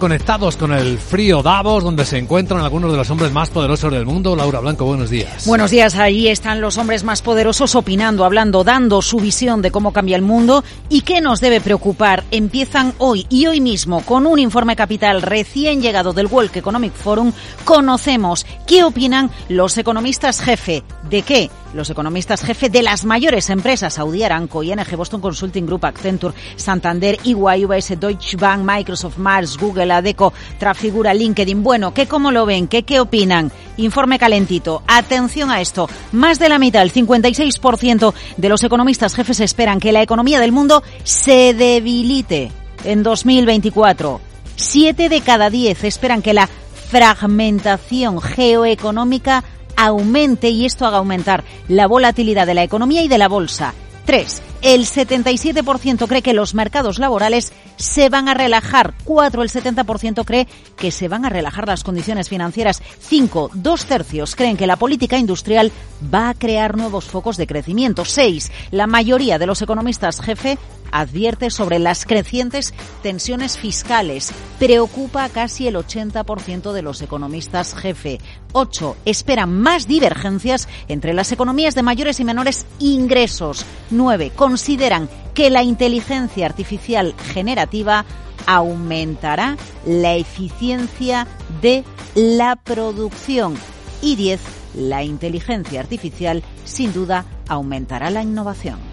Conectados con el frío Davos, donde se encuentran algunos de los hombres más poderosos del mundo. Laura Blanco, buenos días. Buenos días, ahí están los hombres más poderosos opinando, hablando, dando su visión de cómo cambia el mundo y qué nos debe preocupar. Empiezan hoy y hoy mismo con un informe capital recién llegado del World Economic Forum. Conocemos qué opinan los economistas jefe. ¿De qué? Los economistas jefe de las mayores empresas, Saudi Aramco, ING, Boston Consulting Group, Accenture, Santander, EY, UBS, Deutsche Bank, Microsoft, Mars, Google, Adeco, Trafigura, LinkedIn. Bueno, ¿qué cómo lo ven? ¿Qué, qué opinan? Informe calentito. Atención a esto. Más de la mitad, el 56% de los economistas jefes esperan que la economía del mundo se debilite en 2024. Siete de cada diez esperan que la fragmentación geoeconómica aumente y esto haga aumentar la volatilidad de la economía y de la bolsa. 3. El 77% cree que los mercados laborales se van a relajar. 4. El 70% cree que se van a relajar las condiciones financieras. 5. Dos tercios creen que la política industrial va a crear nuevos focos de crecimiento. 6. La mayoría de los economistas jefe advierte sobre las crecientes tensiones fiscales. Preocupa casi el 80% de los economistas jefe. 8. Esperan más divergencias entre las economías de mayores y menores ingresos. 9. Consideran que la inteligencia artificial generativa aumentará la eficiencia de la producción. Y 10. La inteligencia artificial sin duda aumentará la innovación.